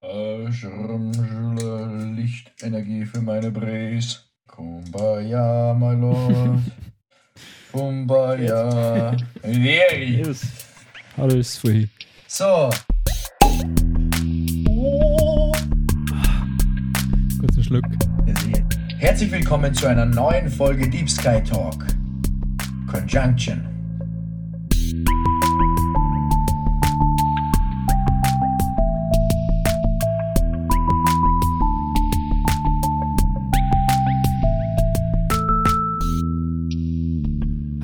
Äh, Schirmschule, Lichtenergie für meine Bres. Kumbaya, my lord. Kumbaya. Very. Yes. Alles vorhin. So. Kurzen Schluck. Herzlich willkommen zu einer neuen Folge Deep Sky Talk. Conjunction.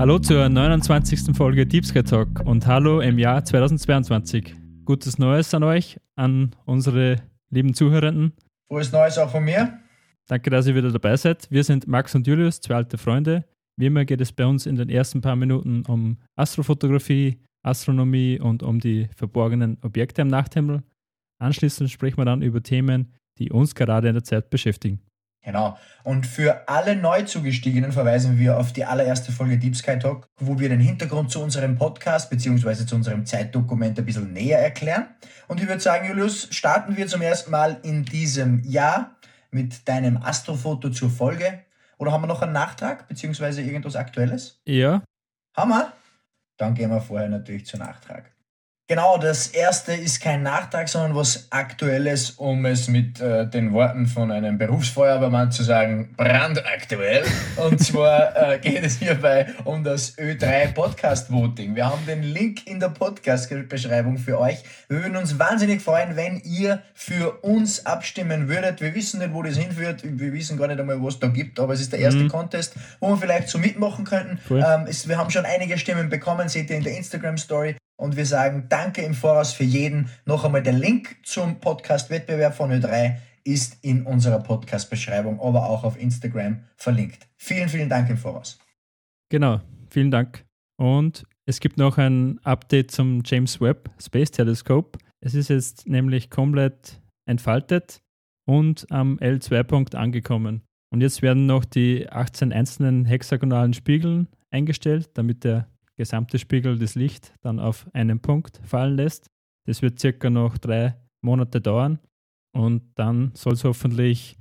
Hallo zur 29. Folge Deep Sky Talk und hallo im Jahr 2022. Gutes Neues an euch, an unsere lieben Zuhörenden. Frohes Neues auch von mir. Danke, dass ihr wieder dabei seid. Wir sind Max und Julius, zwei alte Freunde. Wie immer geht es bei uns in den ersten paar Minuten um Astrofotografie, Astronomie und um die verborgenen Objekte am Nachthimmel. Anschließend sprechen wir dann über Themen, die uns gerade in der Zeit beschäftigen. Genau. Und für alle Neuzugestiegenen verweisen wir auf die allererste Folge Deep Sky Talk, wo wir den Hintergrund zu unserem Podcast bzw. zu unserem Zeitdokument ein bisschen näher erklären. Und ich würde sagen, Julius, starten wir zum ersten Mal in diesem Jahr mit deinem Astrofoto zur Folge. Oder haben wir noch einen Nachtrag bzw. irgendwas Aktuelles? Ja. Haben wir? Dann gehen wir vorher natürlich zu Nachtrag. Genau, das erste ist kein Nachtrag, sondern was Aktuelles, um es mit äh, den Worten von einem Berufsfeuerwehrmann zu sagen, brandaktuell. Und zwar äh, geht es hierbei um das Ö3 Podcast Voting. Wir haben den Link in der Podcast-Beschreibung für euch. Wir würden uns wahnsinnig freuen, wenn ihr für uns abstimmen würdet. Wir wissen nicht, wo das hinführt. Wir wissen gar nicht einmal, was es da gibt, aber es ist der erste Mhm. Contest, wo wir vielleicht so mitmachen könnten. Cool. Ähm, es, wir haben schon einige Stimmen bekommen, seht ihr in der Instagram-Story. Und wir sagen danke im Voraus für jeden. Noch einmal der Link zum Podcast-Wettbewerb von Ö3 ist in unserer Podcast-Beschreibung, aber auch auf Instagram verlinkt. Vielen, vielen Dank im Voraus. Genau, vielen Dank. Und es gibt noch ein Update zum James Webb Space Telescope. Es ist jetzt nämlich komplett entfaltet und am L2-Punkt angekommen. Und jetzt werden noch die 18 einzelnen hexagonalen Spiegeln eingestellt, damit der gesamte Spiegel das Licht dann auf einen Punkt fallen lässt. Das wird circa noch drei Monate dauern und dann soll es hoffentlich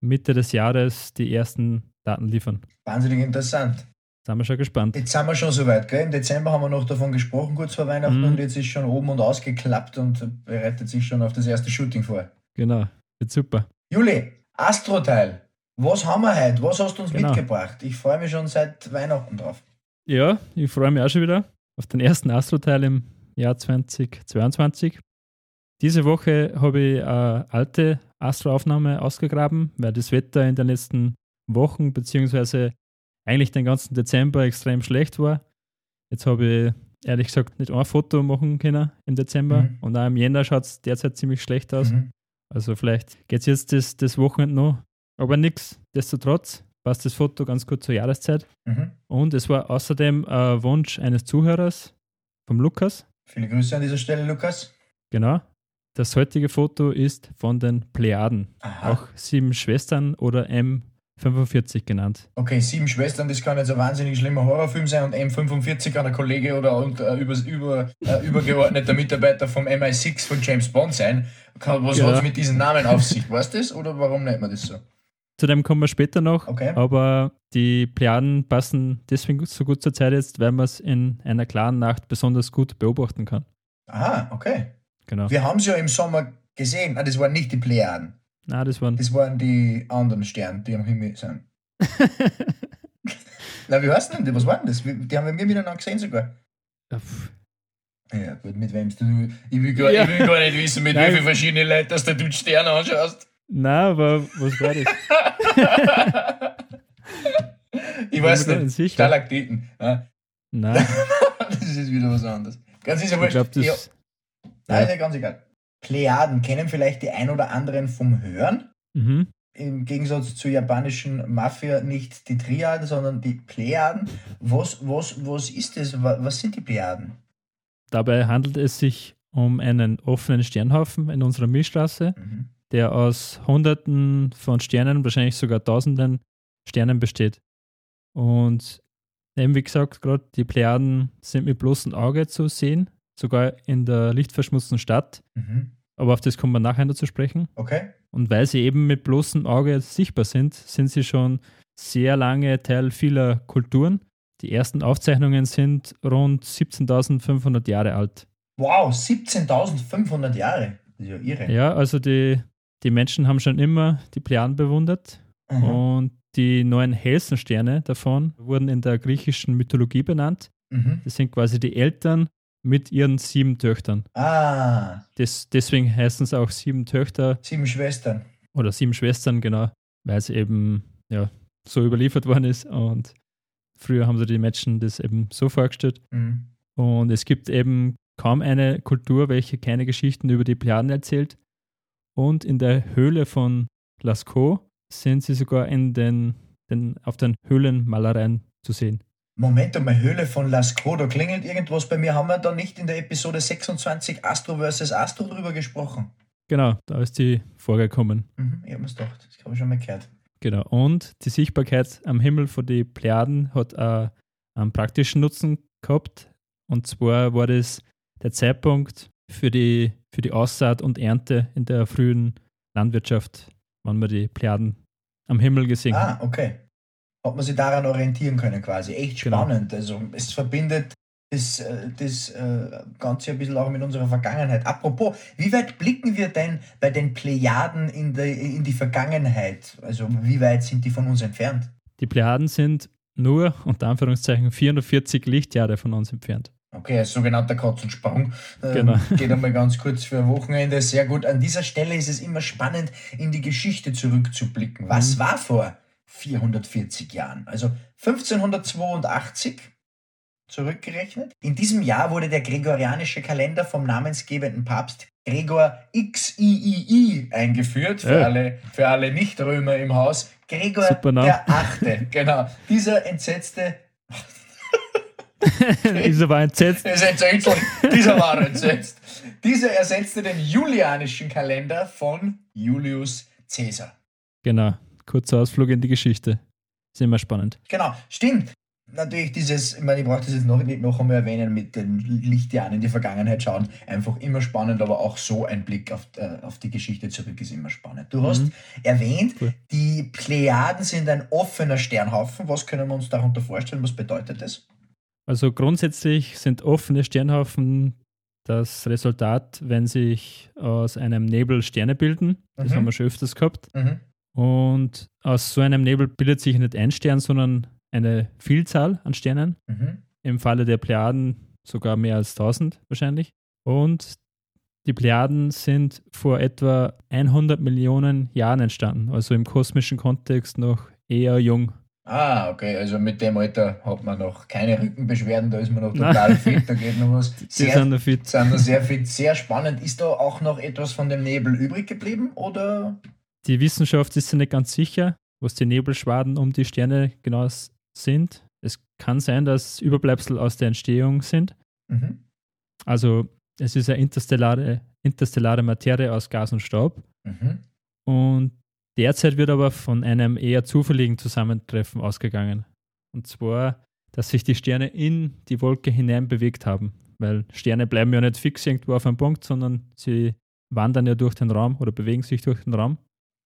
Mitte des Jahres die ersten Daten liefern. Wahnsinnig interessant. Sind wir schon gespannt. Jetzt sind wir schon soweit, gell? Im Dezember haben wir noch davon gesprochen, kurz vor Weihnachten, Mhm. und jetzt ist schon oben und ausgeklappt und bereitet sich schon auf das erste Shooting vor. Genau, wird super. Juli, Astroteil. Was haben wir heute? Was hast du uns Genau. mitgebracht? Ich freue mich schon seit Weihnachten drauf. Ja, ich freue mich auch schon wieder auf den ersten Astroteil im Jahr 2022. Diese Woche habe ich eine alte Astroaufnahme ausgegraben, weil das Wetter in den letzten Wochen beziehungsweise eigentlich den ganzen Dezember extrem schlecht war. Jetzt habe ich ehrlich gesagt nicht ein Foto machen können im Dezember Mhm. und auch im Jänner schaut es derzeit ziemlich schlecht aus. Mhm. Also vielleicht geht es jetzt das, das Wochenende noch, aber nichts. Destotrotz passt das Foto ganz gut zur Jahreszeit. Mhm. Und es war außerdem ein Wunsch eines Zuhörers, vom Lukas. Viele Grüße an dieser Stelle, Lukas. Genau. Das heutige Foto ist von den Plejaden, Aha. auch sieben Schwestern oder M45 genannt. Okay, Sieben Schwestern, das kann jetzt ein wahnsinnig schlimmer Horrorfilm sein und M45 kann ein Kollege oder und, äh, über, über, äh, übergeordneter Mitarbeiter vom MI6 von James Bond sein. Kann, was Ja. hat es mit diesen Namen auf sich? Weißt du das? Oder warum nennt man das so? Zu dem kommen wir später noch, Okay. aber die Plejaden passen deswegen so gut zur Zeit jetzt, weil man es in einer klaren Nacht besonders gut beobachten kann. Aha, okay. Genau. Wir haben es ja im Sommer gesehen. Ah, das waren nicht die Plejaden. Na, das waren. Das waren die anderen Sterne, die am Himmel sind. Na, wie heißt denn die? Was waren das? Die haben wir miteinander gesehen sogar. Ja. Ja, gut, mit wem du. Ich will gar, Ja. ich will gar nicht wissen, mit Nein. wie vielen verschiedenen Leuten dass du die Sterne anschaust. Na, aber was war das? ich weiß nicht. sicher. Stalaktiten. Ja, Na, das ist wieder was anderes. Ganz ja ich glaube, das. ja, nein, ist ja ganz egal. Plejaden kennen vielleicht die ein oder anderen vom Hören. Mhm. Im Gegensatz zur japanischen Mafia nicht die Triaden, sondern die Plejaden. Was, was, was ist das? Wa- Was sind die Plejaden? Dabei handelt es sich um einen offenen Sternhaufen in unserer Milchstraße, Mhm. Der aus Hunderten von Sternen, wahrscheinlich sogar Tausenden Sternen besteht. Und eben wie gesagt, gerade die Plejaden sind mit bloßem Auge zu sehen, sogar in der lichtverschmutzten Stadt. Mhm. aber auf das kommen wir nachher noch zu sprechen. Okay. Und weil sie eben mit bloßem Auge sichtbar sind, sind sie schon sehr lange Teil vieler Kulturen. Die ersten Aufzeichnungen sind rund 17.500 Jahre alt. Wow, 17.500 Jahre. Das ist ja irre. Ja, also die, die Menschen haben schon immer die Plejaden bewundert Mhm. und die neun hellsten Sterne davon wurden in der griechischen Mythologie benannt. Mhm. Das sind quasi die Eltern mit ihren sieben Töchtern. Ah, Des, deswegen heißen es auch sieben Töchter sieben Schwestern. oder sieben Schwestern, genau, weil es eben ja, so überliefert worden ist. Und früher haben sie die Menschen das eben so vorgestellt. Mhm. Und es gibt eben kaum eine Kultur, welche keine Geschichten über die Plejaden erzählt. Und in der Höhle von Lascaux sind sie sogar in den, den, auf den Höhlenmalereien zu sehen. Moment einmal, Höhle von Lascaux, da klingelt irgendwas bei mir. Haben wir da nicht in der Episode 26 Astro vs. Astro drüber gesprochen? Genau, da ist die vorgekommen. Mhm, ich habe mir's gedacht, das habe ich schon mal gehört. Genau. Und die Sichtbarkeit am Himmel von den Plejaden hat auch einen praktischen Nutzen gehabt. Und zwar war das der Zeitpunkt für die, für die Aussaat und Ernte in der frühen Landwirtschaft, wann man die Plejaden am Himmel gesehen hat. Ah, okay. Hat man sich daran orientieren können quasi. Echt Genau. spannend. Also es verbindet das, äh, das äh, Ganze ein bisschen auch mit unserer Vergangenheit. Apropos, wie weit blicken wir denn bei den Plejaden in, der, in die Vergangenheit? Also wie weit sind die von uns entfernt? Die Plejaden sind nur, unter Anführungszeichen, 440 Lichtjahre von uns entfernt. Okay, sogenannter Katzensprung. Ähm, Genau. Geht einmal ganz kurz für ein Wochenende. Sehr gut. An dieser Stelle ist es immer spannend, in die Geschichte zurückzublicken. Was Mhm. war vor 440 Jahren? Also 1582 zurückgerechnet. In diesem Jahr wurde der gregorianische Kalender vom namensgebenden Papst Gregor XIII eingeführt, für Ja. alle, für alle Nicht-Römer im Haus. Gregor der Achte, genau. Dieser entsetzte ist aber entsetzt. er ist entsetzt. Dieser war entsetzt. Dieser ersetzte den julianischen Kalender von Julius Caesar. Genau. Kurzer Ausflug in die Geschichte. Ist immer spannend. Genau, stimmt. Natürlich dieses, ich meine, ich brauche das jetzt noch nicht noch einmal erwähnen, mit den Lichtjahren in die Vergangenheit schauen. Einfach immer spannend, aber auch so ein Blick auf, äh, auf die Geschichte zurück ist immer spannend. Du hast Mhm. erwähnt, Cool. die Plejaden sind ein offener Sternhaufen. Was können wir uns darunter vorstellen? Was bedeutet das? Also grundsätzlich sind offene Sternhaufen das Resultat, wenn sich aus einem Nebel Sterne bilden. Das Mhm. haben wir schon öfters gehabt. Mhm. Und aus so einem Nebel bildet sich nicht ein Stern, sondern eine Vielzahl an Sternen. Mhm. Im Falle der Plejaden sogar mehr als 1000 wahrscheinlich. Und die Plejaden sind vor etwa 100 Millionen Jahren entstanden, also im kosmischen Kontext noch eher jung. Ah, okay, also mit dem Alter hat man noch keine Rückenbeschwerden, da ist man noch Nein. total fit, da geht noch was. Die Sehr sind noch fit. sind da sehr fit, sehr spannend. Ist da auch noch etwas von dem Nebel übrig geblieben oder? Die Wissenschaft ist sich nicht ganz sicher, was die Nebelschwaden um die Sterne genau sind. Es kann sein, dass Überbleibsel aus der Entstehung sind. Mhm. Also es ist eine interstellare, interstellare Materie aus Gas und Staub. Mhm. Und derzeit wird aber von einem eher zufälligen Zusammentreffen ausgegangen. Und zwar, dass sich die Sterne in die Wolke hinein bewegt haben. Weil Sterne bleiben ja nicht fix irgendwo auf einem Punkt, sondern sie wandern ja durch den Raum oder bewegen sich durch den Raum.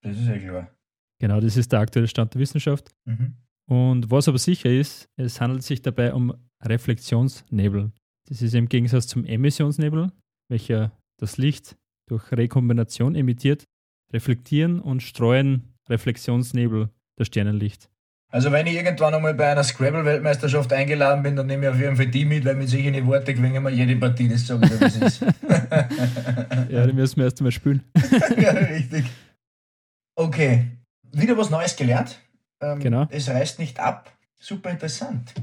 Das ist ja klar. Genau, das ist der aktuelle Stand der Wissenschaft. Mhm. Und was aber sicher ist, es handelt sich dabei um Reflexionsnebel. Das ist im Gegensatz zum Emissionsnebel, welcher das Licht durch Rekombination emittiert, reflektieren und streuen Reflexionsnebel das Sternenlicht. Also wenn ich irgendwann einmal bei einer Scrabble-Weltmeisterschaft eingeladen bin, dann nehme ich auf jeden Fall die mit, weil mit solchen Worte gewinnen wir jede Partie, das sage ich, wie es ist. Ja, die müssen wir erst einmal spülen. ja, richtig. Okay, wieder was Neues gelernt. Ähm, Genau. Es reißt nicht ab. Super interessant.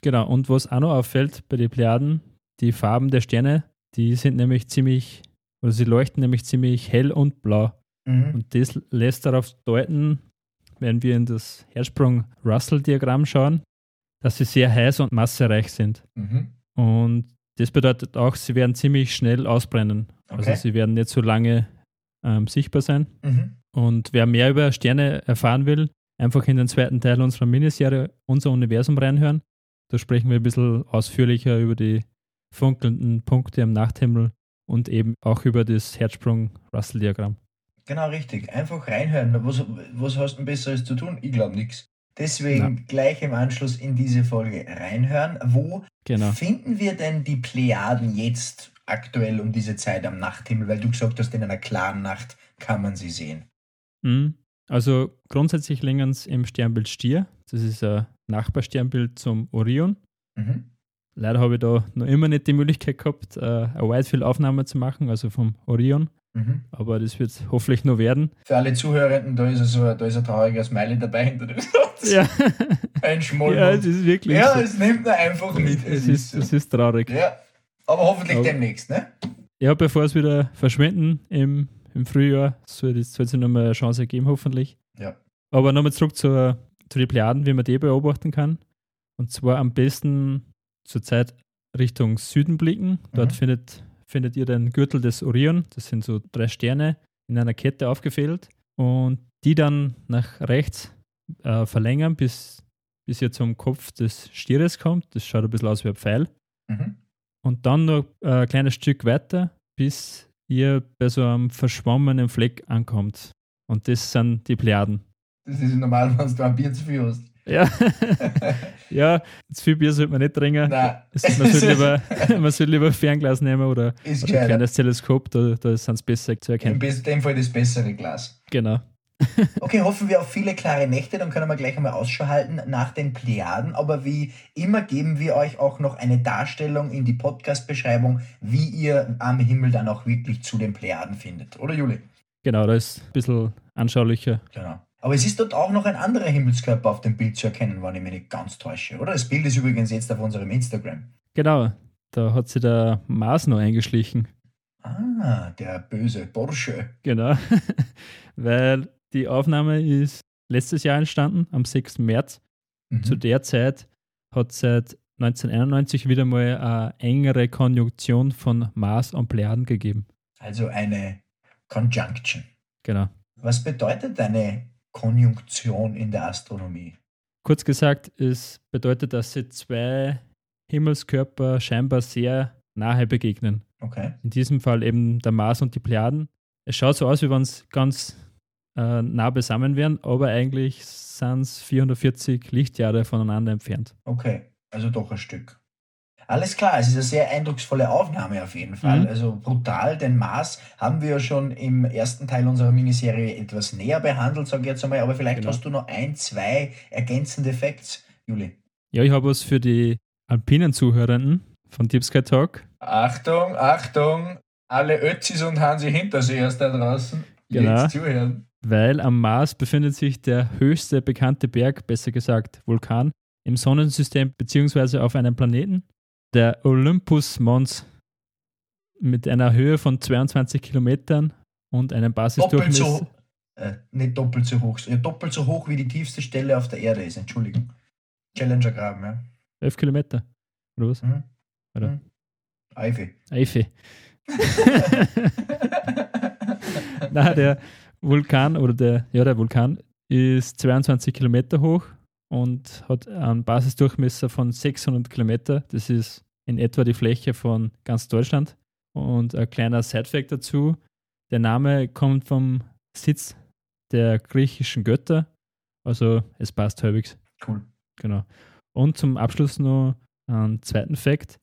Genau, und was auch noch auffällt bei den Plejaden, die Farben der Sterne, die sind nämlich ziemlich, oder sie leuchten nämlich ziemlich hell und blau. Mhm. Und das lässt darauf deuten, wenn wir in das Herzsprung-Russell-Diagramm schauen, dass sie sehr heiß und massereich sind. Mhm. Und das bedeutet auch, sie werden ziemlich schnell ausbrennen. Okay. Also sie werden nicht so lange ähm, sichtbar sein. Mhm. Und wer mehr über Sterne erfahren will, einfach in den zweiten Teil unserer Miniserie Unser Universum reinhören. Da sprechen wir ein bisschen ausführlicher über die funkelnden Punkte am Nachthimmel und eben auch über das Herzsprung-Russell-Diagramm. Genau, richtig. Einfach reinhören. Was, was hast du denn Besseres zu tun? Ich glaube nichts. Deswegen Na. gleich im Anschluss in diese Folge reinhören. Wo Genau. finden wir denn die Plejaden jetzt aktuell um diese Zeit am Nachthimmel? Weil du gesagt hast, in einer klaren Nacht kann man sie sehen. Mhm. Also grundsätzlich liegen sie im Sternbild Stier. Das ist ein Nachbarsternbild zum Orion. Mhm. Leider habe ich da noch immer nicht die Möglichkeit gehabt, äh, eine Whitefield-Aufnahme zu machen, also vom Orion. Mhm. Aber das wird hoffentlich noch werden. Für alle Zuhörenden, da ist, also, da ist ein trauriger Smiley dabei hinter dem Satz. Ja, Ein Schmollmund. ja es ist wirklich Ja, so. es nimmt er einfach mit. Es ist, so. es ist traurig. Ja, aber hoffentlich Aber- demnächst, ne? Ja, bevor es wieder verschwinden im, im Frühjahr, soll es es nochmal eine Chance geben, hoffentlich. Ja. Aber nochmal zurück zur, zu den Plejaden, wie man die beobachten kann. Und zwar am besten zurzeit Richtung Süden blicken. Dort Mhm. findet, findet ihr den Gürtel des Orion. Das sind so drei Sterne in einer Kette aufgefädelt. Und die dann nach rechts äh, verlängern, bis, bis ihr zum Kopf des Stieres kommt. Das schaut ein bisschen aus wie ein Pfeil. Mhm. Und dann noch äh, ein kleines Stück weiter, bis ihr bei so einem verschwommenen Fleck ankommt. Und das sind die Plejaden. Das ist normal, wenn du ein Bier zu viel hast. Ja, ja zu viel Bier sollte man nicht trinken. Nein. Man sollte lieber, man sollte lieber Fernglas nehmen oder, ist oder ein kleines Teleskop, da, da sind es besser zu In erkennen. bes- dem Fall das bessere Glas. Genau. Okay, hoffen wir auf viele klare Nächte, dann können wir gleich einmal Ausschau halten nach den Plejaden. Aber wie immer geben wir euch auch noch eine Darstellung in die Podcast-Beschreibung, wie ihr am Himmel dann auch wirklich zu den Plejaden findet. Oder Juli? Genau, da ist ein bisschen anschaulicher. Genau. Aber es ist dort auch noch ein anderer Himmelskörper auf dem Bild zu erkennen, wenn ich mich nicht ganz täusche. Oder? Das Bild ist übrigens jetzt auf unserem Instagram. Genau, da hat sich der Mars noch eingeschlichen. Ah, der böse Bursche. Genau, weil die Aufnahme ist letztes Jahr entstanden, am 6. März. Mhm. Zu der Zeit hat es seit 1991 wieder mal eine engere Konjunktion von Mars und Plejaden gegeben. Also eine Conjunction. Genau. Was bedeutet eine Konjunktion in der Astronomie? Kurz gesagt, es bedeutet, dass sie zwei Himmelskörper scheinbar sehr nahe begegnen. Okay. In diesem Fall eben der Mars und die Plejaden. Es schaut so aus, wie wenn es ganz äh, nah beisammen wären, aber eigentlich sind es 440 Lichtjahre voneinander entfernt. Okay, also doch ein Stück. Alles klar, es ist eine sehr eindrucksvolle Aufnahme auf jeden Fall. Mhm. Also brutal, den Mars haben wir ja schon im ersten Teil unserer Miniserie etwas näher behandelt, sage ich jetzt einmal, aber vielleicht Genau. hast du noch ein, zwei ergänzende Facts, Juli. Ja, ich habe was für die alpinen Zuhörenden von Deep Sky Talk. Achtung, Achtung, alle Ötzis und Hansi Hintersehers da draußen, Genau. jetzt zuhören. weil am Mars befindet sich der höchste bekannte Berg, besser gesagt Vulkan, im Sonnensystem beziehungsweise auf einem Planeten, der Olympus Mons, mit einer Höhe von 22 Kilometern und einem Doppelt Basisdurchmesser. so, äh, nicht doppelt so hoch, ja, doppelt so hoch wie die tiefste Stelle auf der Erde ist, Entschuldigung. Challenger Graben, ja. 11 Kilometer. Oder was? Mhm. Oder? Mhm. Eife. Eife. Na, der Vulkan oder der, ja, der Vulkan ist 22 Kilometer hoch und hat einen Basisdurchmesser von 600 Kilometer. Das ist in etwa die Fläche von ganz Deutschland. Und ein kleiner Sidefact dazu: Der Name kommt vom Sitz der griechischen Götter. Also, es passt halbwegs. Cool. Genau. Und zum Abschluss noch einen zweiten Fakt.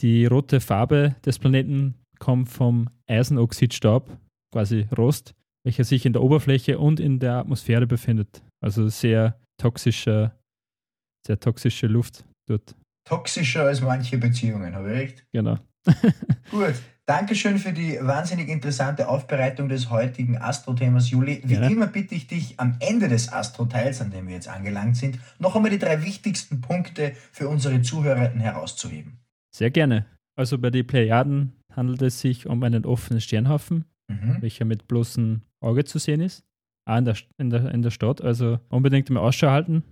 Die rote Farbe des Planeten kommt vom Eisenoxidstaub, quasi Rost, welcher sich in der Oberfläche und in der Atmosphäre befindet. Also sehr toxische, sehr toxische Luft dort. Toxischer als manche Beziehungen, habe ich recht? Genau. Gut. Dankeschön für die wahnsinnig interessante Aufbereitung des heutigen Astro-Themas, Juli. Wie Gerne. immer bitte ich dich am Ende des Astro-Teils, an dem wir jetzt angelangt sind, noch einmal die drei wichtigsten Punkte für unsere Zuhörenden herauszuheben. Sehr gerne. Also bei den Plejaden handelt es sich um einen offenen Sternhaufen, Mhm. welcher mit bloßem Auge zu sehen ist. Auch in der, in der, in der Stadt. Also unbedingt mal Ausschau halten,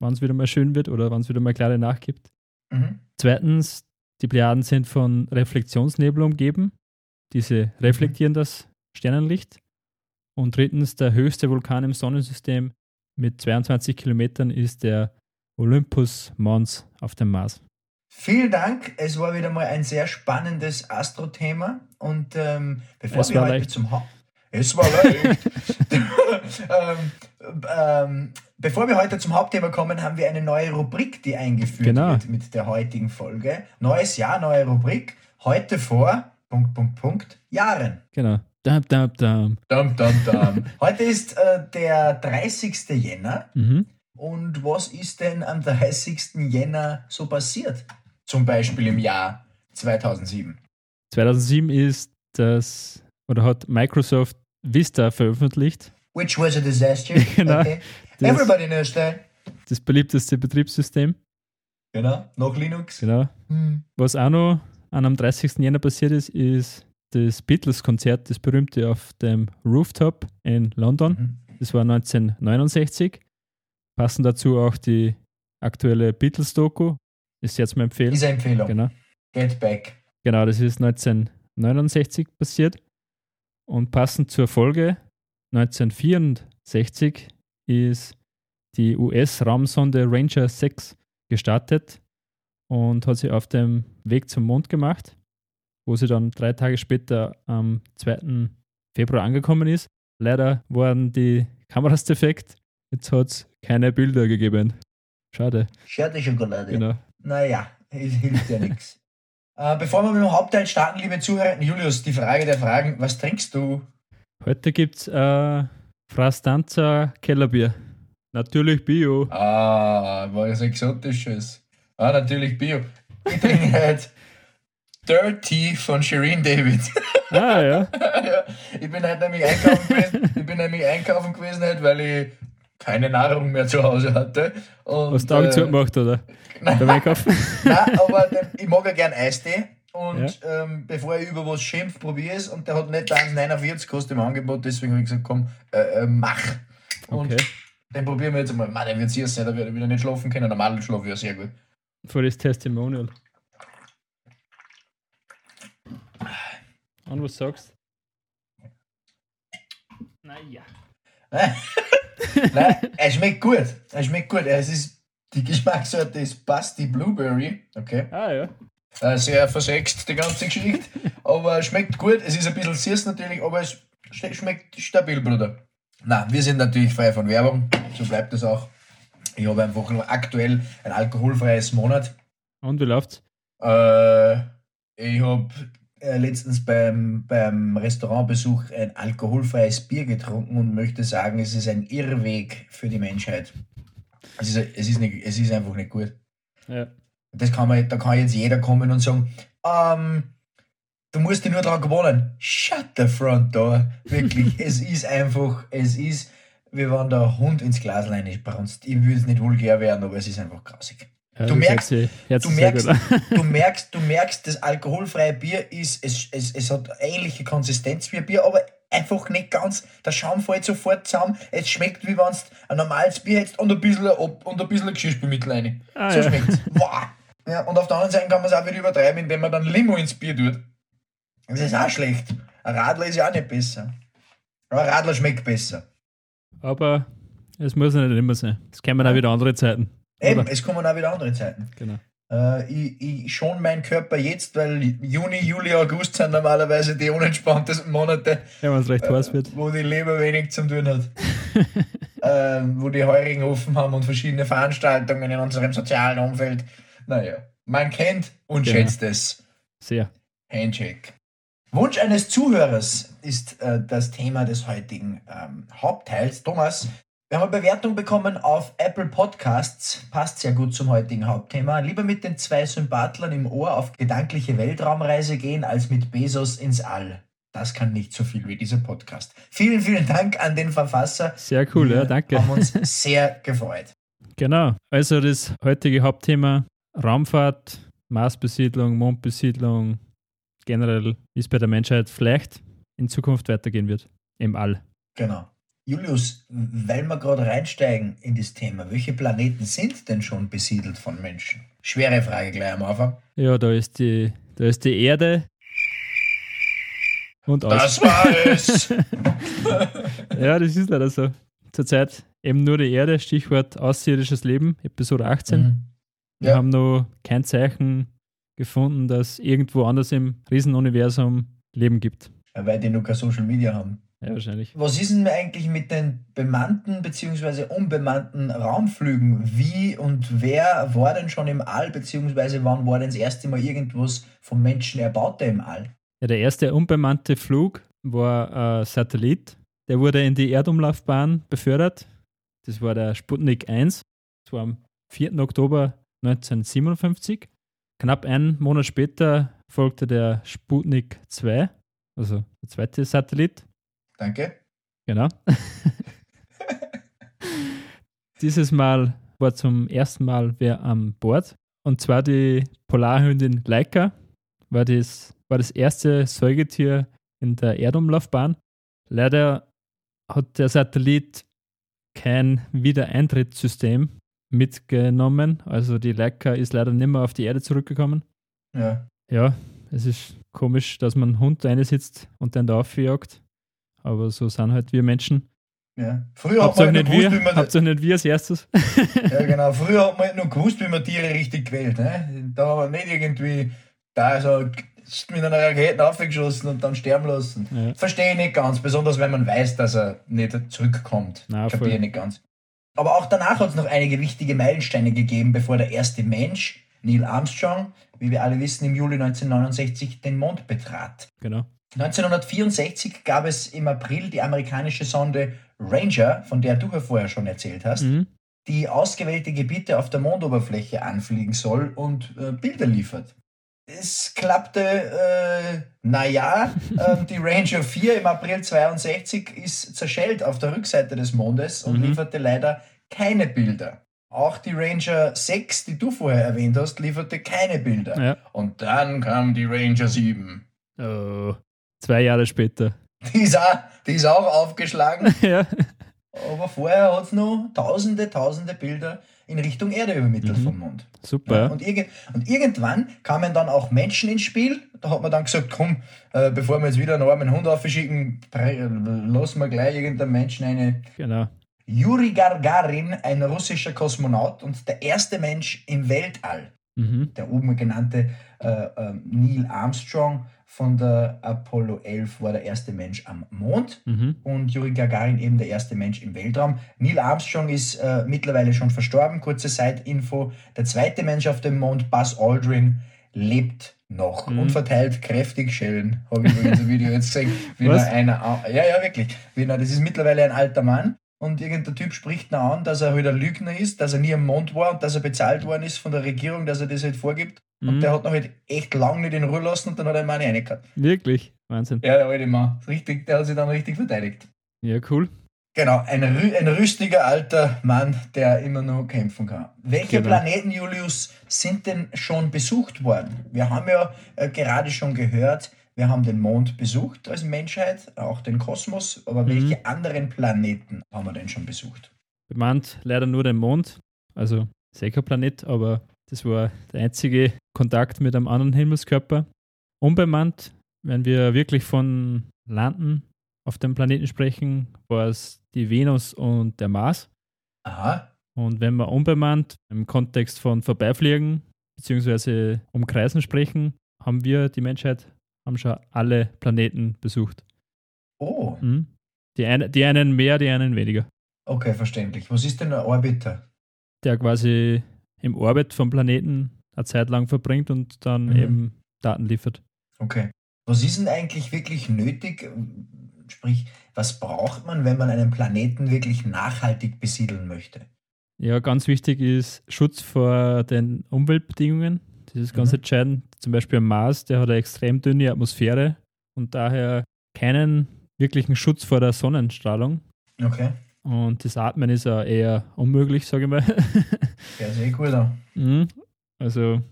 wann es wieder mal schön wird oder wann es wieder mal klare Nacht gibt. Mhm. Zweitens, die Plejaden sind von Reflexionsnebel umgeben. Diese reflektieren das Sternenlicht. Und drittens, der höchste Vulkan im Sonnensystem mit 22 Kilometern ist der Olympus Mons auf dem Mars. Vielen Dank. Es war wieder mal ein sehr spannendes Astro-Thema. Und ähm, bevor Es wir heute leicht. zum Haupt... Es war leicht. ähm, ähm, bevor wir heute zum Hauptthema kommen, haben wir eine neue Rubrik, die eingeführt Genau. wird mit der heutigen Folge. Neues Jahr, neue Rubrik. Heute vor Punkt, Punkt, Punkt, Jahren. Genau. Dam, dam, dam. Dum, dum, dum. Heute ist äh, der 30. Jänner. Mhm. Und was ist denn am 30. Jänner so passiert? Zum Beispiel im Jahr 2007. 2007 ist das, oder hat Microsoft Vista veröffentlicht, Which was a disaster. Genau. Okay. Das- Everybody knows that. das beliebteste Betriebssystem. Genau. Noch Linux. Genau. Hm. Was auch noch an am 30. Jänner passiert ist, ist das Beatles-Konzert, das berühmte auf dem Rooftop in London. Mhm. Das war 1969. Passen dazu auch die aktuelle Beatles-Doku. Ist jetzt mal empfehlen. Diese Empfehlung. Genau. Get back. Genau, das ist 1969 passiert. Und passend zur Folge 1964 ist die US-Raumsonde Ranger 6 gestartet und hat sie auf dem Weg zum Mond gemacht, wo sie dann drei Tage später am 2. Februar angekommen ist. Leider waren die Kameras defekt. Jetzt hat es keine Bilder gegeben. Schade. Scherte Schokolade. Genau. Naja, es hilft ja nichts. Äh, bevor wir mit dem Hauptteil starten, liebe Zuhörer, Julius, die Frage der Fragen, was trinkst du? Heute gibt es äh, Frastanza Kellerbier. Natürlich Bio. Ah, was Exotisches. Ah, natürlich Bio. Ich trinke halt Dirty von Shireen David. Ah ja. ja, ich bin halt nämlich einkaufen gewesen, ich bin nämlich einkaufen gewesen, halt, weil ich keine Nahrung mehr zu Hause hatte. Und, Hast du Augen äh, zugemacht, oder? nein, Beim Einkaufen? nein, aber ich mag ja gern Eistee. Und ähm, bevor ich über was schimpf, probiere es. Und der hat nicht 1,49 kostet im Angebot, deswegen habe ich gesagt, komm, äh, äh, mach. Und Okay. den probieren wir jetzt einmal. Mann, der wird sicher sein, da wird er wieder nicht schlafen können. Normal schlafe ich ja sehr gut. Für das Testimonial. Und was sagst Naja. Nein, er schmeckt gut. Er schmeckt gut. Es ist, die Geschmackssorte ist Basti Blueberry. Okay. Ah ja. Äh, sehr versext, die ganze Geschichte. aber schmeckt gut. Es ist ein bisschen süß natürlich, aber es sch- schmeckt stabil, Bruder. Na, wir sind natürlich frei von Werbung. So bleibt es auch. Ich habe einfach nur aktuell ein alkoholfreies Monat. Und wie läuft's? Äh, ich habe äh, letztens beim, beim Restaurantbesuch ein alkoholfreies Bier getrunken und möchte sagen, es ist ein Irrweg für die Menschheit. Es ist, es ist, nicht, es ist einfach nicht gut. Ja. Das kann man, da kann jetzt jeder kommen und sagen, ähm, du musst dich nur dran gewöhnen. Shut the front door. Wirklich, es ist einfach, es ist, wie wenn der Hund ins Glas reinspranzt. Ich will es nicht vulgär werden, aber es ist einfach grausig. Ja Du merkst- Du merkst, du merkst, du merkst, das alkoholfreie Bier ist, es, es, es hat ähnliche Konsistenz wie ein Bier, aber einfach nicht ganz. Der Schaum fällt sofort zusammen. Es schmeckt, wie wenn du ein normales Bier hättest und ein bisschen, Ob- und ein bisschen Geschirrspülmittel rein. Ah, so ja. schmeckt's. Wow. Ja, und auf der anderen Seite kann man es auch wieder übertreiben, indem man dann Limo ins Bier tut. Das ist auch schlecht. Ein Radler ist ja auch nicht besser. Aber ein Radler schmeckt besser. Aber es muss ja nicht immer sein. Es kommen auch wieder andere Zeiten. Eben, Oder? es kommen auch wieder andere Zeiten. Genau. Äh, ich, ich schon meinen Körper jetzt, weil Juni, Juli, August sind normalerweise die unentspanntesten Monate, Ja, wenn es recht heiß wird. wo die Leber wenig zu tun hat. ähm, wo die Heurigen offen haben und verschiedene Veranstaltungen in unserem sozialen Umfeld. Naja, man kennt und Genau. schätzt es. Sehr. Handshake. Wunsch eines Zuhörers ist äh, das Thema des heutigen ähm, Hauptteils. Thomas, wir haben eine Bewertung bekommen auf Apple Podcasts. Passt sehr gut zum heutigen Hauptthema. Lieber mit den zwei Sympathlern im Ohr auf gedankliche Weltraumreise gehen, als mit Bezos ins All. Das kann nicht so viel wie dieser Podcast. Vielen, vielen Dank an den Verfasser. Sehr cool, Wir ja, danke. haben uns sehr gefreut. Genau. Also das heutige Hauptthema Raumfahrt, Marsbesiedlung, Mondbesiedlung, generell, wie es bei der Menschheit vielleicht in Zukunft weitergehen wird. Im All. Genau. Julius, weil wir gerade reinsteigen in das Thema, welche Planeten sind denn schon besiedelt von Menschen? Schwere Frage gleich am Anfang. Ja, da ist die, da ist die Erde. Und aus. Das war es! Ja, das ist leider so. Zurzeit eben nur die Erde, Stichwort außerirdisches Leben, Episode 18. Mhm. Wir haben noch kein Zeichen gefunden, dass irgendwo anders im Riesenuniversum Leben gibt. Ja, weil die noch kein Social Media haben. Ja, wahrscheinlich. Was ist denn eigentlich mit den bemannten bzw. unbemannten Raumflügen? Wie und wer war denn schon im All, beziehungsweise wann war denn das erste Mal irgendwas vom Menschen erbaute im All? Ja, der erste unbemannte Flug war ein Satellit. Der wurde in die Erdumlaufbahn befördert. Das war der Sputnik 1. Das war am 4. Oktober 1957. Knapp einen Monat später folgte der Sputnik 2, also der zweite Satellit. Danke. Genau. Dieses Mal war zum ersten Mal wer an Bord. Und zwar die Polarhündin Laika war das, war das erste Säugetier in der Erdumlaufbahn. Leider hat der Satellit kein Wiedereintrittssystem mitgenommen. Also die Leica ist leider nicht mehr auf die Erde zurückgekommen. Ja. Ja, es ist komisch, dass man einen Hund reinsitzt und dann da aufjagt. Aber so sind halt wir Menschen. Ja. Früher hat man halt nicht gewusst, wir, wie man Hauptsache nicht wir als erstes. ja, genau. Früher hat man halt nur gewusst, wie man Tiere richtig quält. Ne? Da haben wir nicht irgendwie da so mit einer Rakete aufgeschossen und dann sterben lassen. Ja. Verstehe ich nicht ganz, besonders wenn man weiß, dass er nicht zurückkommt. Kapiere ich nicht ganz. Aber auch danach hat es noch einige wichtige Meilensteine gegeben, bevor der erste Mensch, Neil Armstrong, wie wir alle wissen, im Juli 1969 den Mond betrat. Genau. 1964 gab es im April die amerikanische Sonde Ranger, von der du ja vorher schon erzählt hast, mhm. die ausgewählte Gebiete auf der Mondoberfläche anfliegen soll und äh, Bilder liefert. Es klappte, äh, naja, äh, die Ranger 4 im April 62 ist zerschellt auf der Rückseite des Mondes und mhm. lieferte leider keine Bilder. Auch die Ranger 6, die du vorher erwähnt hast, lieferte keine Bilder. Ja. Und dann kam die Ranger 7. Oh, zwei Jahre später. Die ist auch, die ist auch aufgeschlagen. ja. Aber vorher hat es noch tausende, tausende Bilder in Richtung Erde übermittelt mhm. vom Mond. Super. Ja, und, irg und, irgendwann kamen dann auch Menschen ins Spiel. Da hat man dann gesagt, komm, äh, bevor wir jetzt wieder einen armen Hund aufschicken, lassen wir gleich irgendeinen Menschen eine. Genau. Juri Gagarin, ein russischer Kosmonaut und der erste Mensch im Weltall. Mhm. Der oben genannte äh, äh, Neil Armstrong von der Apollo 11 war der erste Mensch am Mond mhm. und Juri Gagarin eben der erste Mensch im Weltraum. Neil Armstrong ist äh, mittlerweile schon verstorben. Kurze Side-Info: Der zweite Mensch auf dem Mond, Buzz Aldrin, lebt noch mhm. und verteilt kräftig Schellen. Habe ich übrigens ein Video jetzt gesehen. Wie einer, ja, ja, wirklich. Wie einer, das ist mittlerweile ein alter Mann und irgendein Typ spricht ihn an, dass er halt ein Lügner ist, dass er nie am Mond war und dass er bezahlt worden ist von der Regierung, dass er das halt vorgibt. Mhm. Und der hat noch halt echt lange nicht in Ruhe lassen und dann hat er meine reingehört. Wirklich? Wahnsinn. Ja, der alte Mann. Richtig, der hat sich dann richtig verteidigt. Ja, cool. Genau, ein, ein rüstiger alter Mann, der immer noch kämpfen kann. Welche genau. Planeten, Julius, sind denn schon besucht worden? Wir haben ja äh, gerade schon gehört, wir haben den Mond besucht als Menschheit, auch den Kosmos, aber mhm. welche anderen Planeten haben wir denn schon besucht? Bemannt leider nur den Mond, also sicher Planet, aber das war der einzige Kontakt mit einem anderen Himmelskörper. Unbemannt, wenn wir wirklich von Landen auf dem Planeten sprechen, war es die Venus und der Mars. Aha. Und wenn wir unbemannt im Kontext von Vorbeifliegen bzw. Umkreisen sprechen, haben wir die Menschheit haben schon alle Planeten besucht. Oh. Mhm. Die, eine, die einen mehr, die einen weniger. Okay, verständlich. Was ist denn ein Orbiter? Der quasi im Orbit vom Planeten eine Zeit lang verbringt und dann mhm. eben Daten liefert. Okay. Was ist denn eigentlich wirklich nötig? Sprich, was braucht man, wenn man einen Planeten wirklich nachhaltig besiedeln möchte? Ja, ganz wichtig ist Schutz vor den Umweltbedingungen. Das ist ganz mhm. entscheidend. Zum Beispiel am Mars, der hat eine extrem dünne Atmosphäre und daher keinen wirklichen Schutz vor der Sonnenstrahlung. Okay. Und das Atmen ist ja eher unmöglich, sage ich mal. Ja, eh gut. Da. Mhm. Also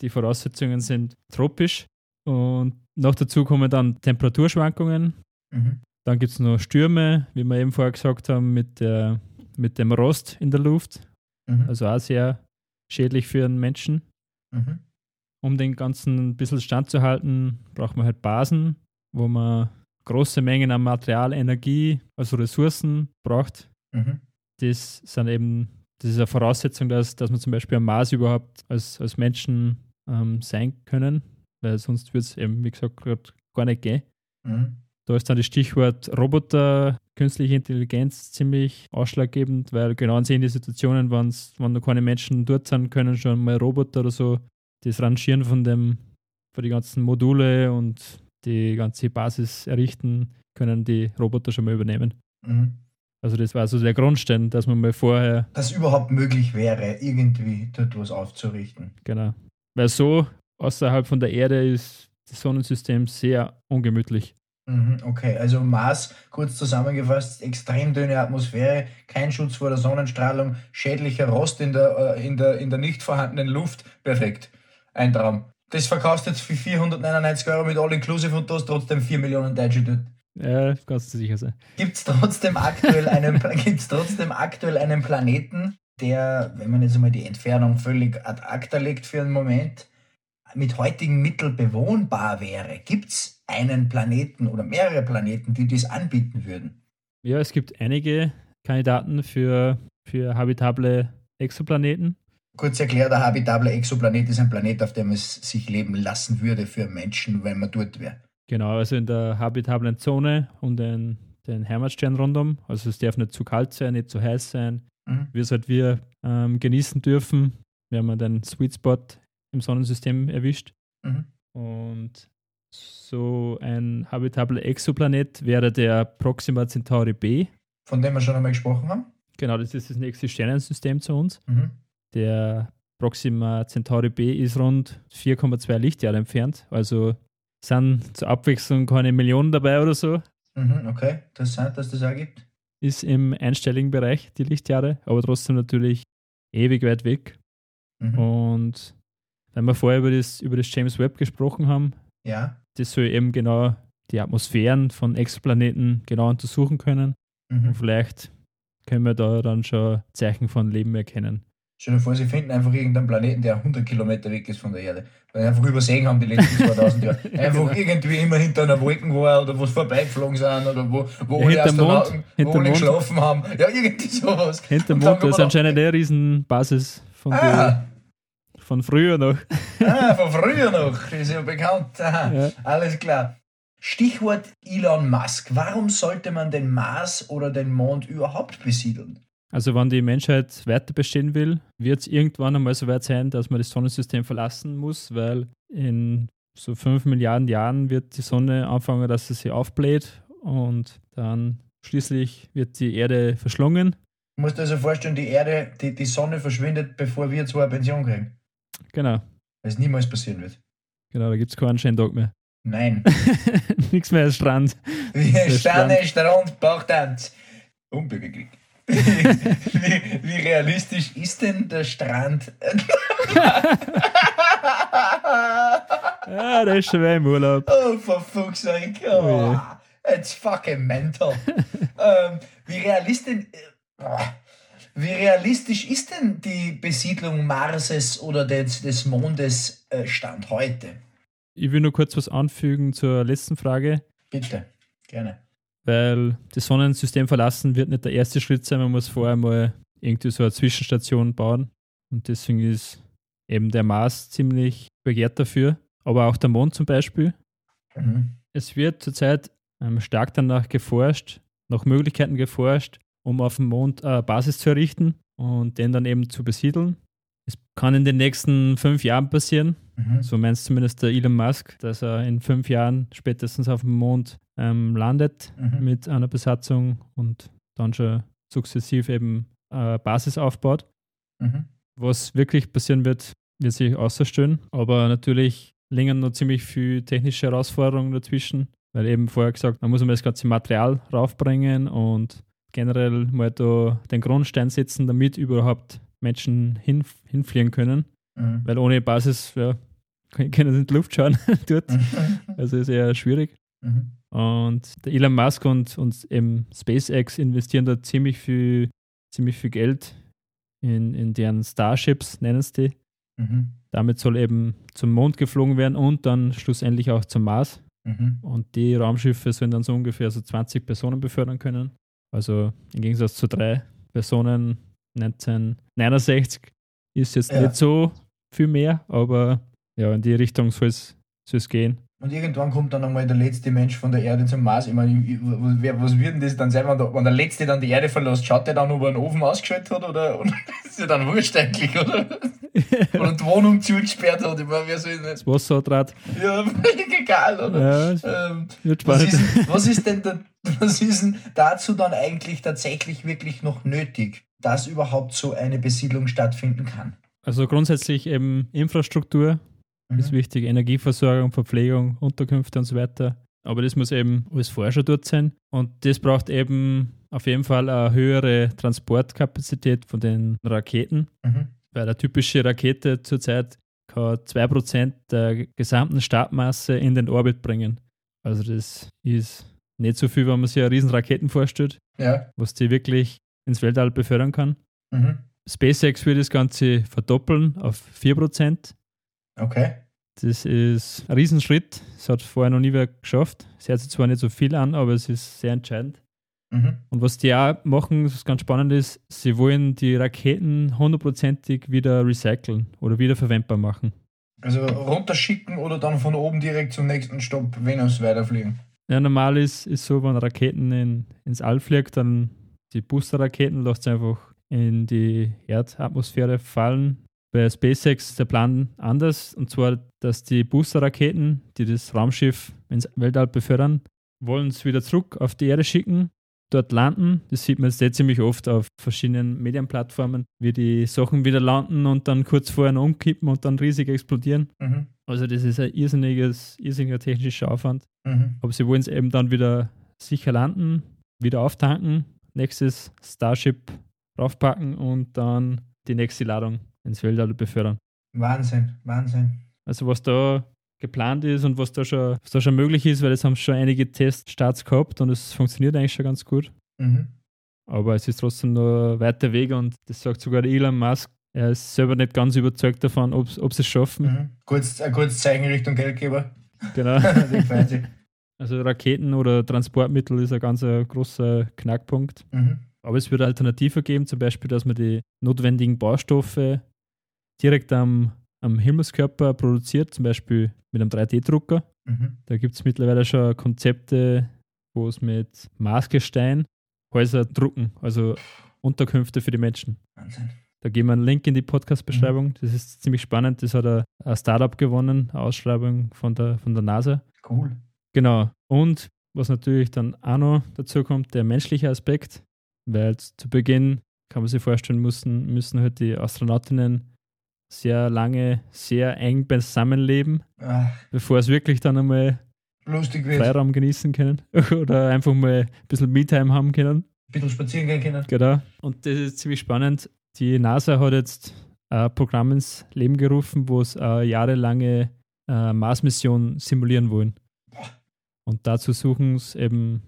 die Voraussetzungen sind tropisch und noch dazu kommen dann Temperaturschwankungen. Mhm. Dann gibt es noch Stürme, wie wir eben vorher gesagt haben, mit, der, mit dem Rost in der Luft. Mhm. Also auch sehr schädlich für den Menschen. Mhm. Um den ganzen ein bisschen standzuhalten, braucht man halt Basen, wo man große Mengen an Material, Energie, also Ressourcen braucht. Mhm. Das sind eben das ist eine Voraussetzung, dass, dass wir zum Beispiel am Mars überhaupt als, als Menschen ähm, sein können, weil sonst wird es eben, wie gesagt, gar nicht gehen. Mhm. Da ist dann das Stichwort Roboter, künstliche Intelligenz ziemlich ausschlaggebend, weil genau in den Situationen, wenn noch keine Menschen dort sind, können schon mal Roboter oder so das Rangieren von dem, von die ganzen Module und die ganze Basis errichten, können die Roboter schon mal übernehmen. Mhm. Also das war so der Grundstein, dass man mal vorher. Dass überhaupt möglich wäre, irgendwie dort was aufzurichten. Genau. Weil so außerhalb von der Erde ist das Sonnensystem sehr ungemütlich. Mhm, okay, also Mars, kurz zusammengefasst, extrem dünne Atmosphäre, kein Schutz vor der Sonnenstrahlung, schädlicher Rost in der, äh, in der, in der nicht vorhandenen Luft. Perfekt. Ein Traum. Das verkaufst jetzt für 499 Euro mit All-Inclusive und du hast trotzdem 4 Millionen Deutsche dort. Ja, kannst du sicher sein. Gibt es trotzdem, aktuell einen, gibt's trotzdem aktuell einen Planeten, der, wenn man jetzt einmal die Entfernung völlig ad acta legt für einen Moment, mit heutigen Mitteln bewohnbar wäre? Gibt es einen Planeten oder mehrere Planeten, die das anbieten würden? Ja, es gibt einige Kandidaten für, für habitable Exoplaneten. Kurz erklärt, der habitable Exoplanet ist ein Planet, auf dem es sich leben lassen würde für Menschen, wenn man dort wäre. Genau, also in der habitablen Zone und den, den Heimatstern rundum. Also es darf nicht zu kalt sein, nicht zu heiß sein. Mhm. Wir halt wir ähm, genießen dürfen. Wir haben den Sweet Spot im Sonnensystem erwischt. Mhm. Und so ein habitabler Exoplanet wäre der Proxima Centauri b. Von dem wir schon einmal gesprochen haben. Genau, das ist das nächste Sternensystem zu uns. Mhm. Der Proxima Centauri b ist rund 4,2 Lichtjahre entfernt, also sind zur Abwechslung keine Millionen dabei oder so. Mhm, okay, interessant, dass das auch gibt. Ist im einstelligen Bereich die Lichtjahre, aber trotzdem natürlich ewig weit weg. Mhm. Und wenn wir vorher über das, über das James Webb gesprochen haben, ja. das soll eben genau die Atmosphären von Exoplaneten genau untersuchen können. Mhm. Und vielleicht können wir da dann schon Zeichen von Leben erkennen. Stell dir vor, sie finden einfach irgendeinen Planeten, der 100 Kilometer weg ist von der Erde. Weil sie einfach übersehen haben die letzten 2000 Jahre. Einfach irgendwie immer hinter einer Wolken war oder wo sie vorbeigeflogen sind oder wo, wo ja, alle Astronauten wo alle geschlafen haben. Ja, irgendwie sowas. Hinter dem Mond, das ist anscheinend eine Riesenbasis von, ah. die, von früher noch. Ah, von früher noch. Ist ja bekannt. Aha, ja. Alles klar. Stichwort Elon Musk. Warum sollte man den Mars oder den Mond überhaupt besiedeln? Also wenn die Menschheit weiter bestehen will, wird es irgendwann einmal so weit sein, dass man das Sonnensystem verlassen muss, weil in so fünf Milliarden Jahren wird die Sonne anfangen, dass sie sich aufbläht und dann schließlich wird die Erde verschlungen. Du musst dir also vorstellen, die Erde, die, die Sonne verschwindet, bevor wir zwei Pension kriegen. Genau. Weil es niemals passieren wird. Genau, da gibt es keinen schönen Tag mehr. Nein. Nichts mehr als Strand. Wie Sterne, Strand, Strand Bachtanz. Unbeweglich wie, wie, realistisch ist denn der Strand? ja, der ist schon im Urlaub. Oh, for fuck's sake. Oh, oh. It's fucking mental. ähm, wie, realistisch, wie realistisch ist denn die Besiedlung Marses oder des, des Mondes äh, Stand heute? Ich will nur kurz was anfügen zur letzten Frage. Bitte, gerne weil das Sonnensystem verlassen wird nicht der erste Schritt sein. Man muss vorher mal irgendwie so eine Zwischenstation bauen. Und deswegen ist eben der Mars ziemlich begehrt dafür, aber auch der Mond zum Beispiel. Mhm. Es wird zurzeit ähm, stark danach geforscht, nach Möglichkeiten geforscht, um auf dem Mond eine Basis zu errichten und den dann eben zu besiedeln. Es kann in den nächsten fünf Jahren passieren. Mhm. So meint zumindest der Elon Musk, dass er in fünf Jahren spätestens auf dem Mond ähm, landet mhm. mit einer Besatzung und dann schon sukzessiv eben äh, Basis aufbaut. Mhm. Was wirklich passieren wird, wird sich außerstellen. Aber natürlich liegen noch ziemlich viele technische Herausforderungen dazwischen, weil eben vorher gesagt, man muss mal das ganze Material raufbringen und generell mal da den Grundstein setzen, damit überhaupt Menschen hin, hinfliegen können. Mhm. Weil ohne Basis ja, können sie in die Luft schauen dort. Mhm. Also ist eher schwierig. Mhm. Und Elon Musk und, und eben SpaceX investieren da ziemlich viel, ziemlich viel Geld in, in deren Starships, nennen es die. Mhm. Damit soll eben zum Mond geflogen werden und dann schlussendlich auch zum Mars. Mhm. Und die Raumschiffe sollen dann so ungefähr so 20 Personen befördern können. Also im Gegensatz zu drei Personen 1969 ist jetzt Ja. nicht so viel mehr, aber ja, in die Richtung soll es gehen. Und irgendwann kommt dann einmal der letzte Mensch von der Erde zum Mars. Ich meine, was, was wird denn das dann sein, wenn der, wenn der Letzte dann die Erde verlässt? Schaut der dann, ob er einen Ofen ausgeschaltet hat? Oder, oder ist ja dann wurscht eigentlich, oder? Oder die Wohnung zugesperrt hat? Ich meine, wer soll das? Das Wasserrad, Ja, völlig egal, oder? ja, Ähm, wird was, spannend. ist, was, ist denn da, was ist denn dazu dann eigentlich tatsächlich wirklich noch nötig, dass überhaupt so eine Besiedlung stattfinden kann? Also grundsätzlich eben Infrastruktur ist Mhm. wichtig, Energieversorgung, Verpflegung, Unterkünfte und so weiter. Aber das muss eben alles vorher schon dort sein. Und das braucht eben auf jeden Fall eine höhere Transportkapazität von den Raketen. Mhm. Weil eine typische Rakete zurzeit kann 2% der gesamten Startmasse in den Orbit bringen. Also das ist nicht so viel, wenn man sich eine riesen Raketen vorstellt, Ja. was die wirklich ins Weltall befördern kann. Mhm. SpaceX will das Ganze verdoppeln auf 4%. Okay. Das ist ein Riesenschritt. Das hat vorher noch nie wer geschafft. Es hört sich zwar nicht so viel an, aber es ist sehr entscheidend. Mhm. Und was die auch machen, was ganz spannend ist, sie wollen die Raketen hundertprozentig wieder recyceln oder wiederverwendbar machen. Also runterschicken oder dann von oben direkt zum nächsten Stopp Venus weiterfliegen. Ja, normal ist, ist so, wenn Raketen in, ins All fliegt, dann die Booster-Raketen lässt sie einfach in die Erdatmosphäre fallen. Bei SpaceX ist der Plan anders, und zwar, dass die Booster-Raketen, die das Raumschiff ins Weltall befördern, wollen es wieder zurück auf die Erde schicken, dort landen. Das sieht man jetzt eh ziemlich oft auf verschiedenen Medienplattformen, wie die Sachen wieder landen und dann kurz vorher umkippen und dann riesig explodieren. Mhm. Also das ist ein irrsinniges, irrsinniger technischer Aufwand. Mhm. Aber sie wollen es eben dann wieder sicher landen, wieder auftanken, nächstes Starship raufpacken und dann die nächste Ladung ins Weltall befördern. Wahnsinn, Wahnsinn. Also was da geplant ist und was da schon, was da schon möglich ist, weil jetzt haben schon einige Teststarts gehabt und es funktioniert eigentlich schon ganz gut. Mhm. Aber es ist trotzdem noch ein weiter Weg und das sagt sogar Elon Musk. Er ist selber nicht ganz überzeugt davon, ob sie es schaffen. Mhm. Kurz, ein kurzes Zeichen Richtung Geldgeber. Genau. Also Raketen oder Transportmittel ist ein ganz äh, großer Knackpunkt. Mhm. Aber es wird Alternativen geben, zum Beispiel, dass man die notwendigen Baustoffe direkt am, am Himmelskörper produziert, zum Beispiel mit einem 3D-Drucker. Mhm. Da gibt es mittlerweile schon Konzepte, wo es mit Maßgestein Häuser drucken, also Unterkünfte für die Menschen. Wahnsinn. Da geben wir einen Link in die Podcast-Beschreibung. Das ist ziemlich spannend. Das hat ein, ein Startup gewonnen, eine Ausschreibung von der, von der NASA. Cool. Genau. Und was natürlich dann auch noch dazu kommt, der menschliche Aspekt, weil zu Beginn kann man sich vorstellen, müssen, müssen halt die Astronautinnen sehr lange, sehr eng beisammenleben, Ach, bevor es wirklich dann einmal lustig wird. Freiraum genießen können oder einfach mal ein bisschen Me-Time haben können. Ein bisschen spazieren gehen können. Genau. Und das ist ziemlich spannend. Die NASA hat jetzt ein Programm ins Leben gerufen, wo es eine jahrelange äh, Mars-Mission simulieren wollen. Boah. Und dazu suchen es eben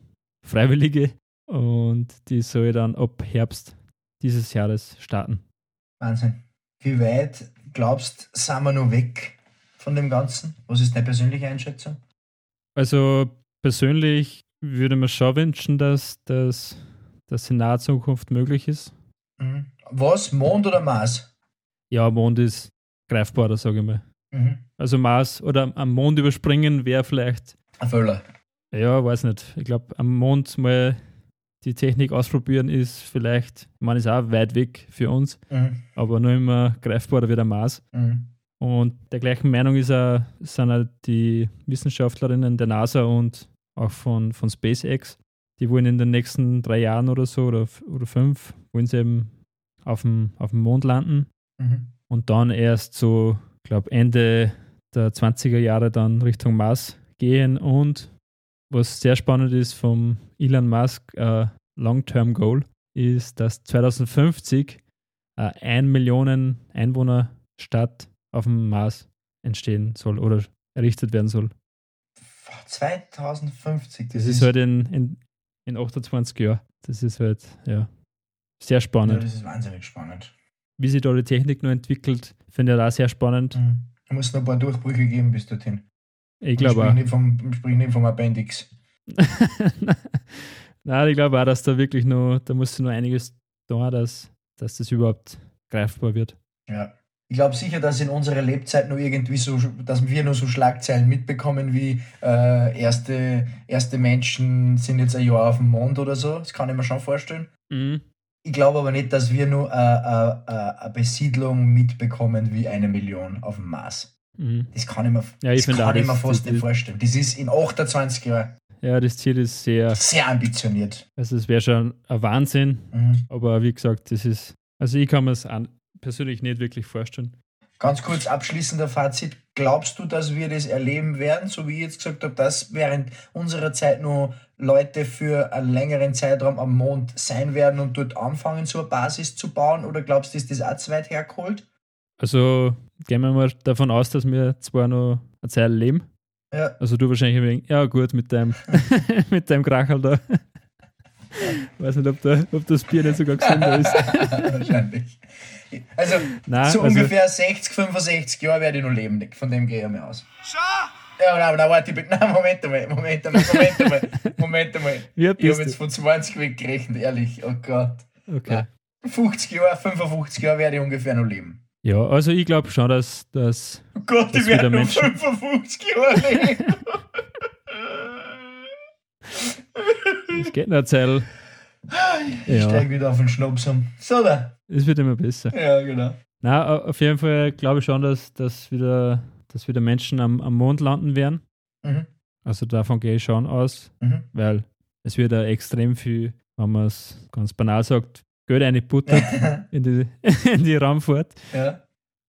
Freiwillige und die soll dann ab Herbst dieses Jahres starten. Wahnsinn. Wie weit glaubst sind wir noch weg von dem Ganzen? Was ist deine persönliche Einschätzung? Also persönlich würde mir schon wünschen, dass das dass in naher Zukunft möglich ist. Mhm. Was? Mond oder Mars? Ja, Mond ist greifbarer, sage ich mal. Mhm. Also Mars oder am Mond überspringen wäre vielleicht Ein Völler. Ja, weiß nicht. Ich glaube, am Mond mal die Technik ausprobieren ist vielleicht, ich meine, ist auch weit weg für uns, Mhm. aber noch immer greifbarer wie der Mars. Mhm. Und der gleichen Meinung ist auch, sind auch die Wissenschaftlerinnen der NASA und auch von, von SpaceX. Die wollen in den nächsten drei Jahren oder so oder, oder fünf, wollen sie eben auf dem, auf dem Mond landen Mhm. und dann erst so, ich glaube, Ende der 20er Jahre dann Richtung Mars gehen. Und was sehr spannend ist vom Elon Musk, äh, Long-Term Goal, ist, dass 2050 äh, ein Millionen Einwohner Stadt auf dem Mars entstehen soll oder errichtet werden soll. 2050. Das ist halt in, in, in 28 Jahren. Das ist halt, ja, sehr ja, spannend. das ist wahnsinnig spannend. Wie sich da die Technik noch entwickelt, finde ich auch sehr spannend. Mhm. Da muss noch ein paar Durchbrüche geben bis dorthin. Ich glaube auch. Vom, sprich nicht vom Appendix. Nein, ich glaube auch, dass da wirklich noch, da muss noch einiges da, dass, dass das überhaupt greifbar wird. Ja. Ich glaube sicher, dass in unserer Lebzeit nur irgendwie so, dass wir nur so Schlagzeilen mitbekommen wie äh, erste, erste Menschen sind jetzt ein Jahr auf dem Mond oder so. Das kann ich mir schon vorstellen. Mhm. Ich glaube aber nicht, dass wir nur eine Besiedlung mitbekommen wie eine Million auf dem Mars. Mhm. Das kann ich mir, Ja, ich das kann ich mir fast nicht vorstellen. Das ist in 28 Jahren Ja, das Ziel ist sehr, sehr ambitioniert. also es wäre schon ein Wahnsinn, Mhm. aber wie gesagt, das ist, also ich kann mir es persönlich nicht wirklich vorstellen. Ganz kurz abschließender Fazit. Glaubst du, dass wir das erleben werden, so wie ich jetzt gesagt habe, dass während unserer Zeit nur Leute für einen längeren Zeitraum am Mond sein werden und dort anfangen, so eine Basis zu bauen? Oder glaubst du, ist das auch zu weit hergeholt? Also gehen wir mal davon aus, dass wir zwar noch eine Zeit leben, Ja, also du wahrscheinlich ein wenig, ja gut, mit deinem, mit deinem Krachel da. Weiß nicht, ob, der, ob das Bier nicht sogar gesünder ist. wahrscheinlich. Also, Nein, so also, ungefähr 60, 65 Jahre werde ich noch leben. Von dem gehe ich mal aus. Ja, nein, nein, warte, bitte. Nein, Moment einmal, Moment einmal, Moment einmal, Moment einmal. Ich habe jetzt von 20 weggerechnet, ehrlich. Oh Gott. Okay. 50 Jahre, 55 Jahre werde ich ungefähr noch leben. Ja, also ich glaube schon, dass, dass Oh Gott, Das ich werde wieder noch Menschen- 55 Jahre es geht eine Zeit, Ich Ja. steige wieder auf den Schnaps um. So da. es wird immer besser. Ja, genau. Na, auf jeden Fall glaube ich schon, dass, dass, wieder, dass wieder Menschen am, am Mond landen werden. Mhm. Also davon gehe ich schon aus, Mhm. weil es wird da extrem viel, wenn man es ganz banal sagt, Geld eingebuttert in die, in die Raumfahrt. ja.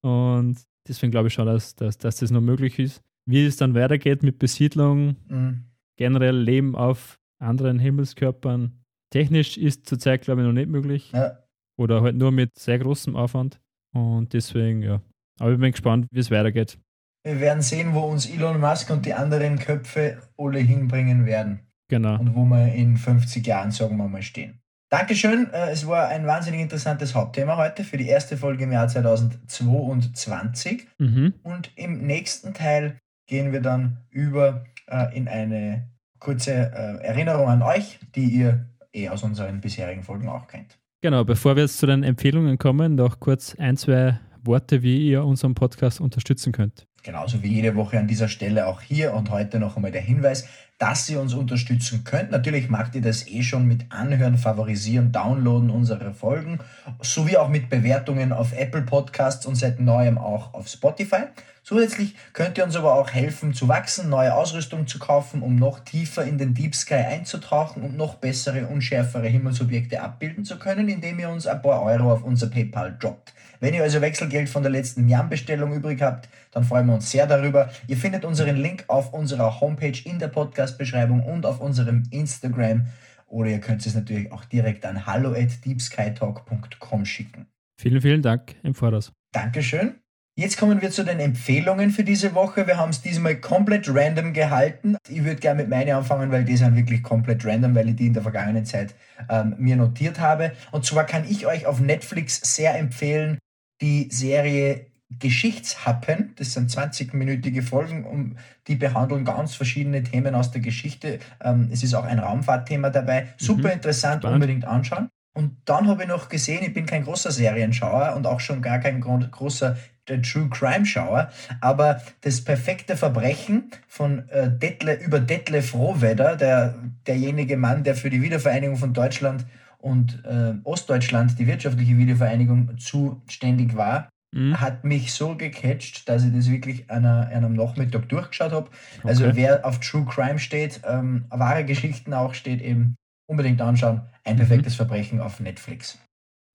Und deswegen glaube ich schon, dass, dass, dass das noch möglich ist. Wie es dann weitergeht mit Besiedlung, Mhm. generell Leben auf anderen Himmelskörpern, technisch ist zurzeit, glaube ich, noch nicht möglich. ja. Oder halt nur mit sehr großem Aufwand. Und deswegen, ja. Aber ich bin gespannt, wie es weitergeht. Wir werden sehen, wo uns Elon Musk und die anderen Köpfe alle hinbringen werden. Genau. Und wo wir in 50 Jahren, sagen wir mal, stehen. Dankeschön. Äh, Es war ein wahnsinnig interessantes Hauptthema heute für die erste Folge im Jahr 2022. Mhm. Und im nächsten Teil gehen wir dann über äh, in eine kurze äh, Erinnerung an euch, die ihr eh aus unseren bisherigen Folgen auch kennt. Genau, bevor wir jetzt zu den Empfehlungen kommen, noch kurz ein, zwei Worte, wie ihr unseren Podcast unterstützen könnt. Genauso wie jede Woche an dieser Stelle auch hier und heute noch einmal der Hinweis, dass ihr uns unterstützen könnt. Natürlich macht ihr das eh schon mit Anhören, Favorisieren, Downloaden unserer Folgen, sowie auch mit Bewertungen auf Apple Podcasts und seit neuem auch auf Spotify. Zusätzlich könnt ihr uns aber auch helfen zu wachsen, neue Ausrüstung zu kaufen, um noch tiefer in den Deep Sky einzutauchen und noch bessere, unschärfere Himmelsobjekte abbilden zu können, indem ihr uns ein paar Euro auf unser PayPal droppt. Wenn ihr also Wechselgeld von der letzten Yam-Bestellung übrig habt, dann freuen wir uns sehr darüber. Ihr findet unseren Link auf unserer Homepage in der Podcast-Beschreibung und auf unserem Instagram. Oder ihr könnt es natürlich auch direkt an hallo at deepskytalk.com schicken. Vielen, vielen Dank im Voraus. Dankeschön. Jetzt kommen wir zu den Empfehlungen für diese Woche. Wir haben es diesmal komplett random gehalten. Ich würde gerne mit meinen anfangen, weil die sind wirklich komplett random, weil ich die in der vergangenen Zeit ähm, mir notiert habe. Und zwar kann ich euch auf Netflix sehr empfehlen, die Serie Geschichtshappen. Das sind 20-minütige Folgen und die behandeln ganz verschiedene Themen aus der Geschichte. Ähm, es ist auch ein Raumfahrtthema dabei. Super Mhm. interessant, Spannend. unbedingt anschauen. Und dann habe ich noch gesehen, ich bin kein großer Serienschauer und auch schon gar kein gro großer True Crime Schauer, aber das perfekte Verbrechen von äh, Detle, über Detlef Rohwedder, der, derjenige Mann, der für die Wiedervereinigung von Deutschland und äh, Ostdeutschland, die wirtschaftliche Wiedervereinigung, zuständig war, Mhm. hat mich so gecatcht, dass ich das wirklich an einem Nachmittag durchgeschaut habe. Also Okay. wer auf True Crime steht, ähm, wahre Geschichten auch steht, eben unbedingt anschauen. Ein perfektes Verbrechen auf Netflix.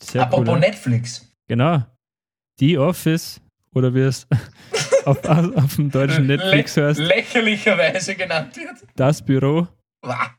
Sehr Apropos cool. Netflix. Genau. The Office oder wie es auf, auf, auf dem deutschen Netflix heißt, lächerlicherweise genannt wird. das Büro Wah.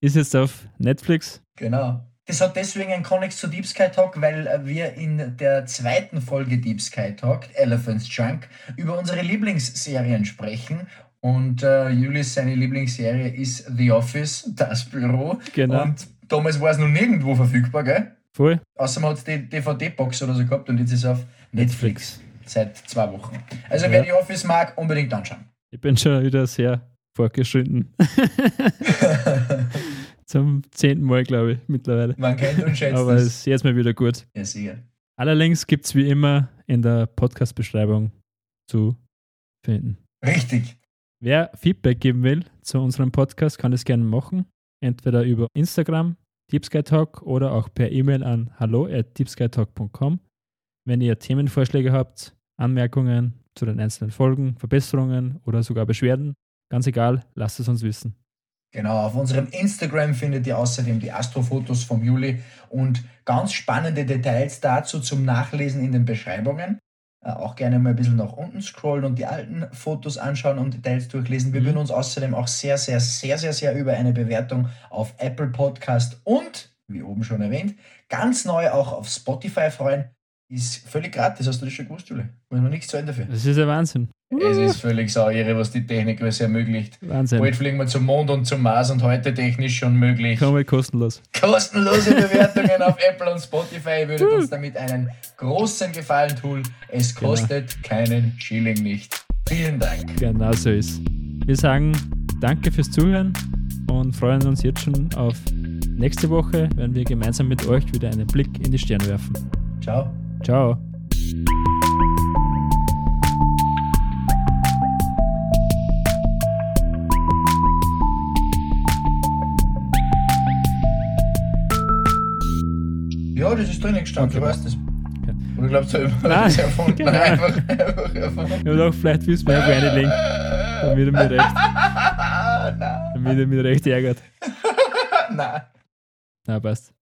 ist jetzt auf Netflix. Genau. Das hat deswegen einen Konnex zu Deep Sky Talk, weil äh, wir in der zweiten Folge Deep Sky Talk, Elephant's Junk, über unsere Lieblingsserien sprechen. Und äh, Julis, seine Lieblingsserie ist The Office, das Büro. Genau. Und damals war es noch nirgendwo verfügbar, gell? Voll. Außer man hat die DVD-Box oder so gehabt und jetzt ist es auf Netflix seit zwei Wochen. Also Ja. wer The Office mag, unbedingt anschauen. Ich bin schon wieder sehr fortgeschritten. zum zehnten Mal, glaube ich, mittlerweile. Man kennt und schätzt Aber es ist jetzt mal wieder gut. Ja, sicher. Alle Links gibt es wie immer in der Podcast-Beschreibung zu finden. Richtig. Wer Feedback geben will zu unserem Podcast, kann das gerne machen. Entweder über Instagram, Talk oder auch per E-Mail an hallo at deepskytalk.com. Wenn ihr Themenvorschläge habt, Anmerkungen zu den einzelnen Folgen, Verbesserungen oder sogar Beschwerden, ganz egal, lasst es uns wissen. Genau, auf unserem Instagram findet ihr außerdem die Astrofotos vom Juli und ganz spannende Details dazu zum Nachlesen in den Beschreibungen. Äh, auch gerne mal ein bisschen nach unten scrollen und die alten Fotos anschauen und Details durchlesen. Wir Mhm. würden uns außerdem auch sehr, sehr, sehr, sehr, sehr über eine Bewertung auf Apple Podcast und, wie oben schon erwähnt, ganz neu auch auf Spotify freuen. Ist völlig gratis, hast du das schon gewusst, Juli? Muss man nichts zahlen dafür. Das ist ja Wahnsinn. Es ist völlig sau irre, was die Technik alles ermöglicht. Wahnsinn. Bald fliegen wir zum Mond und zum Mars und heute technisch schon möglich. Komplett kostenlos. Kostenlose Bewertungen auf Apple und Spotify Ihr würdet uns damit einen großen Gefallen tun. Es Genau. kostet keinen Schilling nicht. Vielen Dank. Genau so ist. Wir sagen danke fürs Zuhören und freuen uns jetzt schon auf nächste Woche, wenn wir gemeinsam mit euch wieder einen Blick in die Sterne werfen. Ciao. Ciao. Ja, das ist drinnen gestanden, Okay. du weißt das. Okay. Oder glaubst du, ich habe Nein, das erfunden? genau. Einfach, einfach erfunden. Ja, doch, vielleicht willst du mir reinlegen, damit er mich recht, Nein, damit er mich recht ärgert. nein. Na, passt.